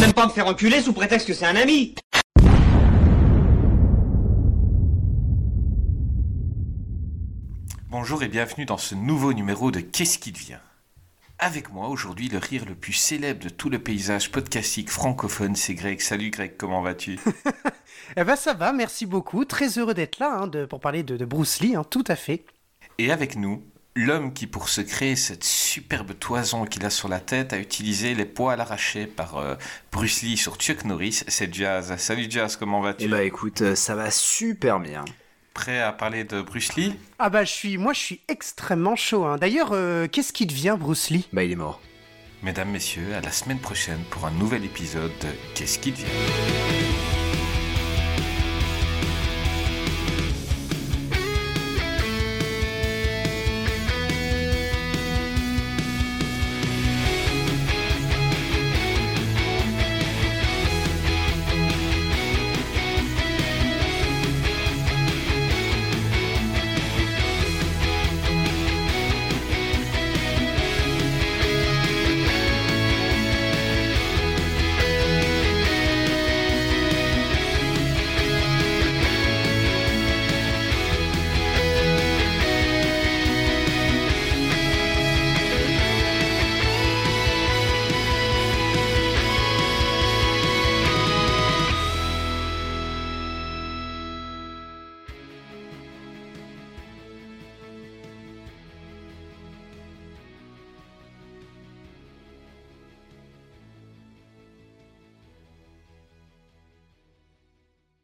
Même pas me faire enculer sous prétexte que c'est un ami Bonjour et bienvenue dans ce nouveau numéro de Qu'est-ce qui devient? Avec moi aujourd'hui le rire le plus célèbre de tout le paysage podcastique francophone, c'est Greg. Salut Greg, comment vas-tu? Eh ben ça va, merci beaucoup. Très heureux d'être là hein, de- pour parler de, de Bruce Lee, hein, tout à fait. Et avec nous, l'homme qui pour se créer cette superbe toison qu'il a sur la tête a utilisé les poils arrachés par euh, Bruce Lee sur Chuck Norris, c'est Jazz. Salut Jazz, comment vas-tu? Eh bah écoute, euh, ça va super bien. Prêt à parler de Bruce Lee? Ah bah je suis, moi je suis extrêmement chaud. hein. D'ailleurs, euh, qu'est-ce qui devient Bruce Lee? Bah il est mort. Mesdames, Messieurs, à la semaine prochaine pour un nouvel épisode de Qu'est-ce qui devient?